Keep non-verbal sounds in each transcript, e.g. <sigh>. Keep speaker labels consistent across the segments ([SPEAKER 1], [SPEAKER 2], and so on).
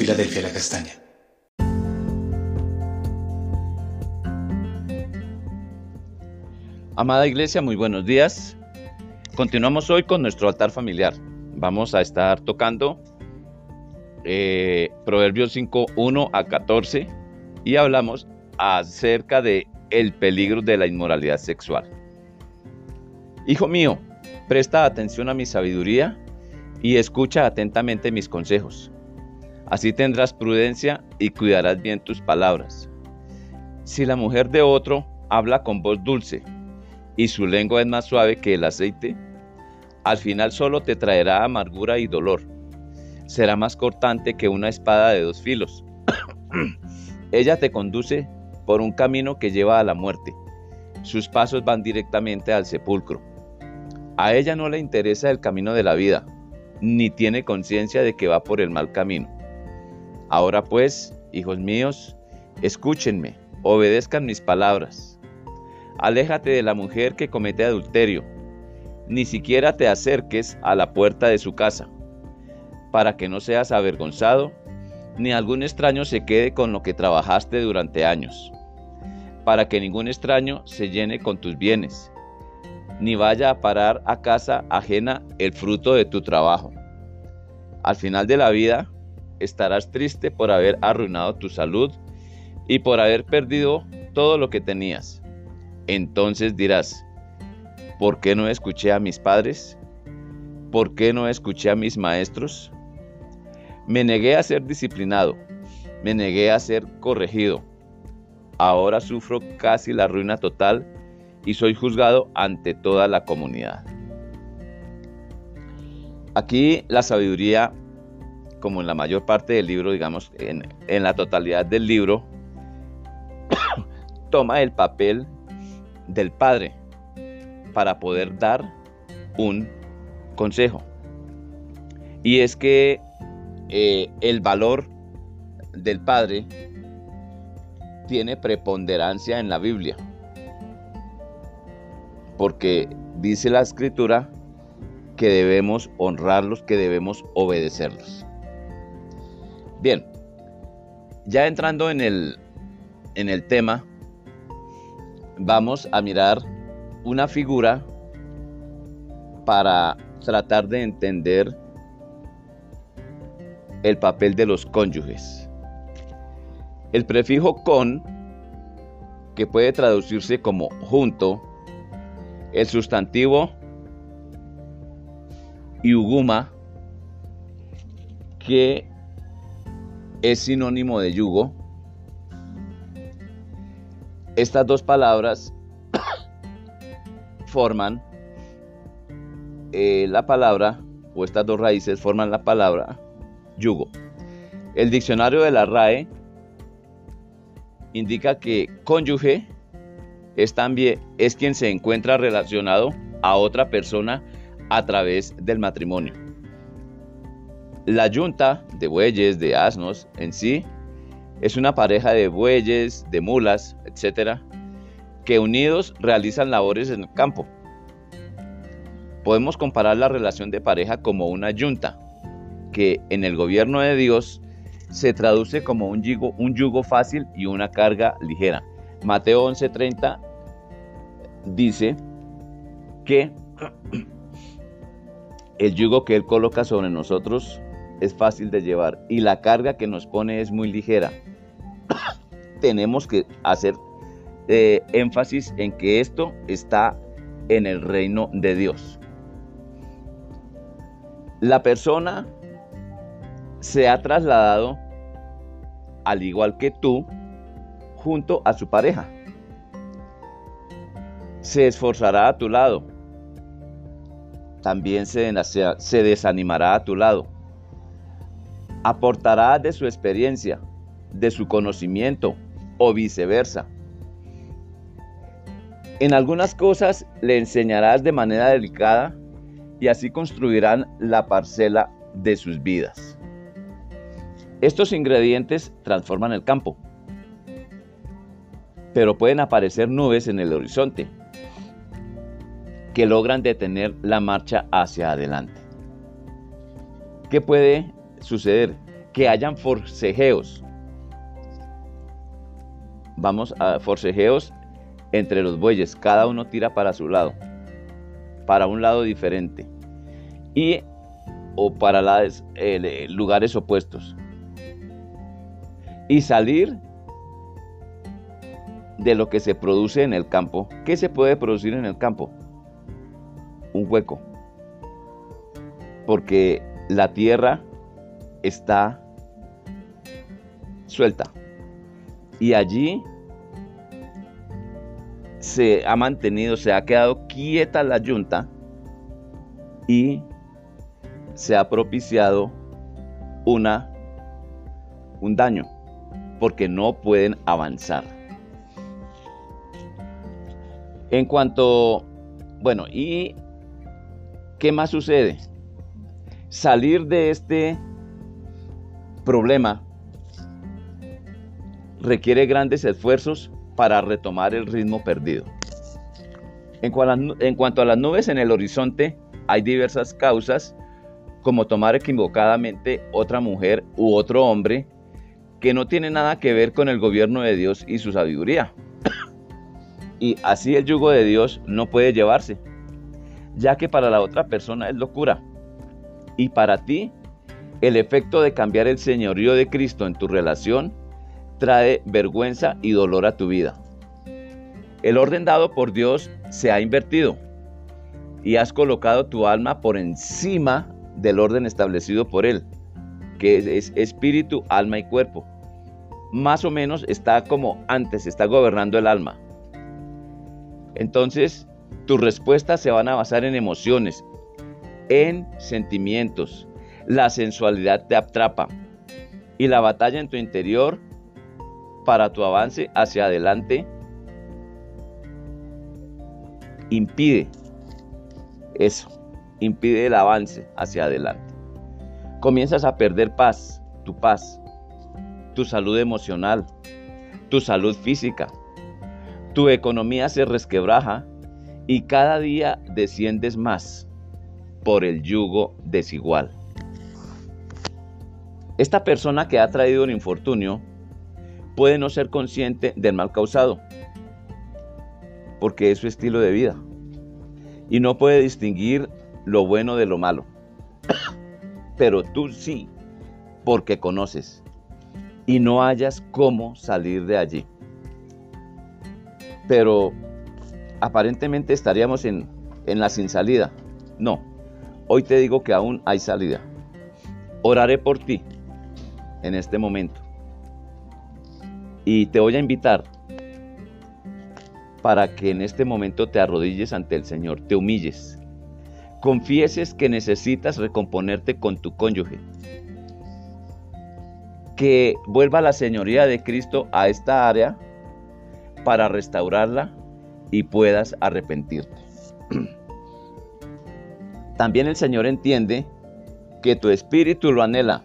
[SPEAKER 1] Filadelfia La Castaña.
[SPEAKER 2] Amada Iglesia, muy buenos días. Continuamos hoy con nuestro altar familiar. Vamos a estar tocando eh, Proverbios 5, 1 a 14 y hablamos acerca de el peligro de la inmoralidad sexual. Hijo mío, presta atención a mi sabiduría y escucha atentamente mis consejos. Así tendrás prudencia y cuidarás bien tus palabras. Si la mujer de otro habla con voz dulce y su lengua es más suave que el aceite, al final solo te traerá amargura y dolor. Será más cortante que una espada de dos filos. <clears throat> Ella te conduce por un camino que lleva a la muerte. Sus pasos van directamente al sepulcro. A ella no le interesa el camino de la vida, ni tiene conciencia de que va por el mal camino. Ahora pues, hijos míos, escúchenme, obedezcan mis palabras. Aléjate de la mujer que comete adulterio, ni siquiera te acerques a la puerta de su casa, para que no seas avergonzado, ni algún extraño se quede con lo que trabajaste durante años, para que ningún extraño se llene con tus bienes ni vaya a parar a casa ajena el fruto de tu trabajo. Al final de la vida estarás triste por haber arruinado tu salud y por haber perdido todo lo que tenías. Entonces dirás, ¿por qué no escuché a mis padres? ¿Por qué no escuché a mis maestros? Me negué a ser disciplinado, me negué a ser corregido. Ahora sufro casi la ruina total y soy juzgado ante toda la comunidad. Aquí la sabiduría, como en la mayor parte del libro, digamos, en, la totalidad del libro, <coughs> toma el papel del padre para poder dar un consejo. Y es que eh, el valor del padre tiene preponderancia en la Biblia porque dice la escritura que debemos honrarlos, que debemos obedecerlos. Bien, ya entrando en el, en el tema, vamos a mirar una figura para tratar de entender el papel de los cónyuges. El prefijo con, que puede traducirse como junto, el sustantivo yuguma, que es sinónimo de yugo. Estas dos palabras <coughs> forman eh, la palabra, o estas dos raíces forman la palabra yugo. El diccionario de la RAE indica que cónyuge es también es quien se encuentra relacionado a otra persona a través del matrimonio. La yunta de bueyes, de asnos en sí, es una pareja de bueyes, de mulas, etcétera, que unidos realizan labores en el campo. Podemos comparar la relación de pareja como una yunta, que en el gobierno de Dios se traduce como un yugo, un yugo fácil y una carga ligera. Mateo 11:30 dice que <clears throat> el yugo que Él coloca sobre nosotros es fácil de llevar y la carga que nos pone es muy ligera. <coughs> Tenemos que hacer eh, énfasis en que esto está en el reino de Dios. La persona se ha trasladado, al igual que tú, junto a su pareja. Se esforzará a tu lado. También se, se desanimará a tu lado. Aportará de su experiencia, de su conocimiento o viceversa. En algunas cosas le enseñarás de manera delicada y así construirán la parcela de sus vidas. Estos ingredientes transforman el campo pero pueden aparecer nubes en el horizonte que logran detener la marcha hacia adelante. ¿Qué puede suceder? que hayan forcejeos. Vamos a forcejeos entre los bueyes, cada uno tira para su lado, para un lado diferente, y o para eh, lugares opuestos. Y salir de lo que se produce en el campo. ¿Qué se puede producir en el campo? Un hueco. Porque la tierra está suelta. Y allí se ha mantenido, se ha quedado quieta la yunta y se ha propiciado una, un daño, porque no pueden avanzar. En cuanto, bueno, ¿y qué más sucede? Salir de este problema requiere grandes esfuerzos para retomar el ritmo perdido. En, cuanto a las nubes en el horizonte, hay diversas causas, como tomar equivocadamente otra mujer u otro hombre que no tiene nada que ver con el gobierno de Dios y su sabiduría. <coughs> y así el yugo de Dios no puede llevarse, ya que para la otra persona es locura. Y para ti, el efecto de cambiar el señorío de Cristo en tu relación trae vergüenza y dolor a tu vida. El orden dado por Dios se ha invertido y has colocado tu alma por encima del orden establecido por Él, que es espíritu, alma y cuerpo. Más o menos está como antes, está gobernando el alma. Entonces, tus respuestas se van a basar en emociones, en sentimientos. La sensualidad te atrapa y la batalla en tu interior para tu avance hacia adelante impide eso, impide el avance hacia adelante. Comienzas a perder paz, tu paz, tu salud emocional, tu salud física, tu economía se resquebraja y cada día desciendes más por el yugo desigual. Esta persona que ha traído el infortunio puede no ser consciente del mal causado, porque es su estilo de vida, y no puede distinguir lo bueno de lo malo. <coughs> Pero tú sí, porque conoces, y no hayas cómo salir de allí pero aparentemente estaríamos en, la sin salida. No, hoy te digo que aún hay salida. Oraré por ti en este momento. Y te voy a invitar para que en este momento te arrodilles ante el Señor, te humilles, confieses que necesitas recomponerte con tu cónyuge, que vuelva la señoría de Cristo a esta área para restaurarla y puedas arrepentirte. <clears throat> También el Señor entiende que tu espíritu lo anhela,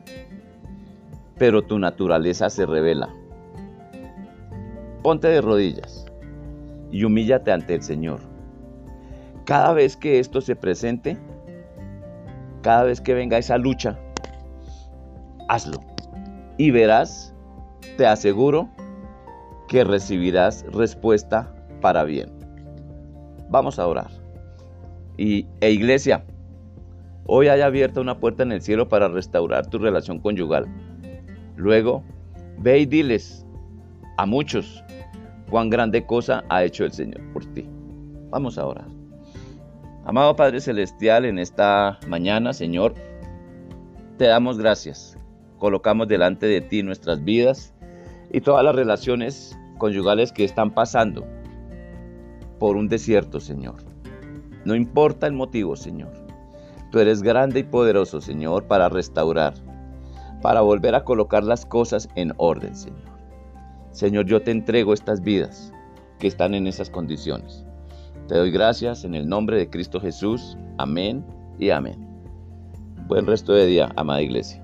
[SPEAKER 2] pero tu naturaleza se revela. Ponte de rodillas y humíllate ante el Señor. Cada vez que esto se presente, cada vez que venga esa lucha, hazlo. Y verás, te aseguro, que recibirás respuesta para bien. Vamos a orar. Y, e iglesia, hoy hay abierta una puerta en el cielo para restaurar tu relación conyugal. Luego, ve y diles a muchos cuán grande cosa ha hecho el Señor por ti. Vamos a orar. Amado Padre Celestial, en esta mañana, Señor, te damos gracias. Colocamos delante de ti nuestras vidas y todas las relaciones conyugales que están pasando por un desierto, Señor. No importa el motivo, Señor. Tú eres grande y poderoso, Señor, para restaurar, para volver a colocar las cosas en orden, Señor. Señor, yo te entrego estas vidas que están en esas condiciones. Te doy gracias en el nombre de Cristo Jesús. Amén y amén. Buen resto de día, amada
[SPEAKER 1] iglesia.